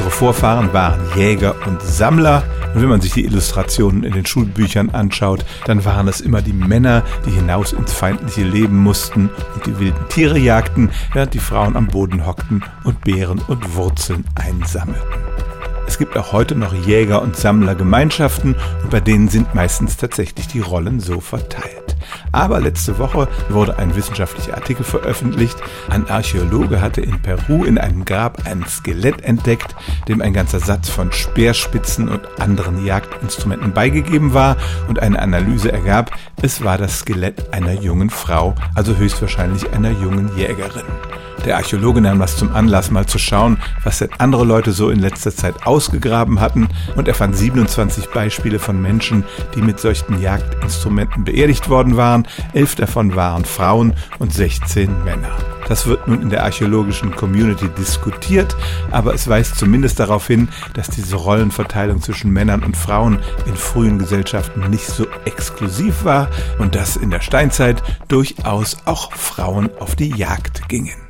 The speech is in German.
Unsere Vorfahren waren Jäger und Sammler. Und wenn man sich die Illustrationen in den Schulbüchern anschaut, dann waren es immer die Männer, die hinaus ins feindliche Leben mussten und die wilden Tiere jagten, während die Frauen am Boden hockten und Beeren und Wurzeln einsammelten. Es gibt auch heute noch Jäger- und Sammlergemeinschaften und bei denen sind meistens tatsächlich die Rollen so verteilt. Aber letzte Woche wurde ein wissenschaftlicher Artikel veröffentlicht. Ein Archäologe hatte in Peru in einem Grab ein Skelett entdeckt, dem ein ganzer Satz von Speerspitzen und anderen Jagdinstrumenten beigegeben war und eine Analyse ergab, es war das Skelett einer jungen Frau, also höchstwahrscheinlich einer jungen Jägerin. Der Archäologe nahm das zum Anlass, mal zu schauen, was denn andere Leute so in letzter Zeit ausgegraben hatten und er fand 27 Beispiele von Menschen, die mit solchen Jagdinstrumenten beerdigt worden waren. Elf davon waren Frauen und 16 Männer. Das wird nun in der archäologischen Community diskutiert, aber es weist zumindest darauf hin, dass diese Rollenverteilung zwischen Männern und Frauen in frühen Gesellschaften nicht so exklusiv war und dass in der Steinzeit durchaus auch Frauen auf die Jagd gingen.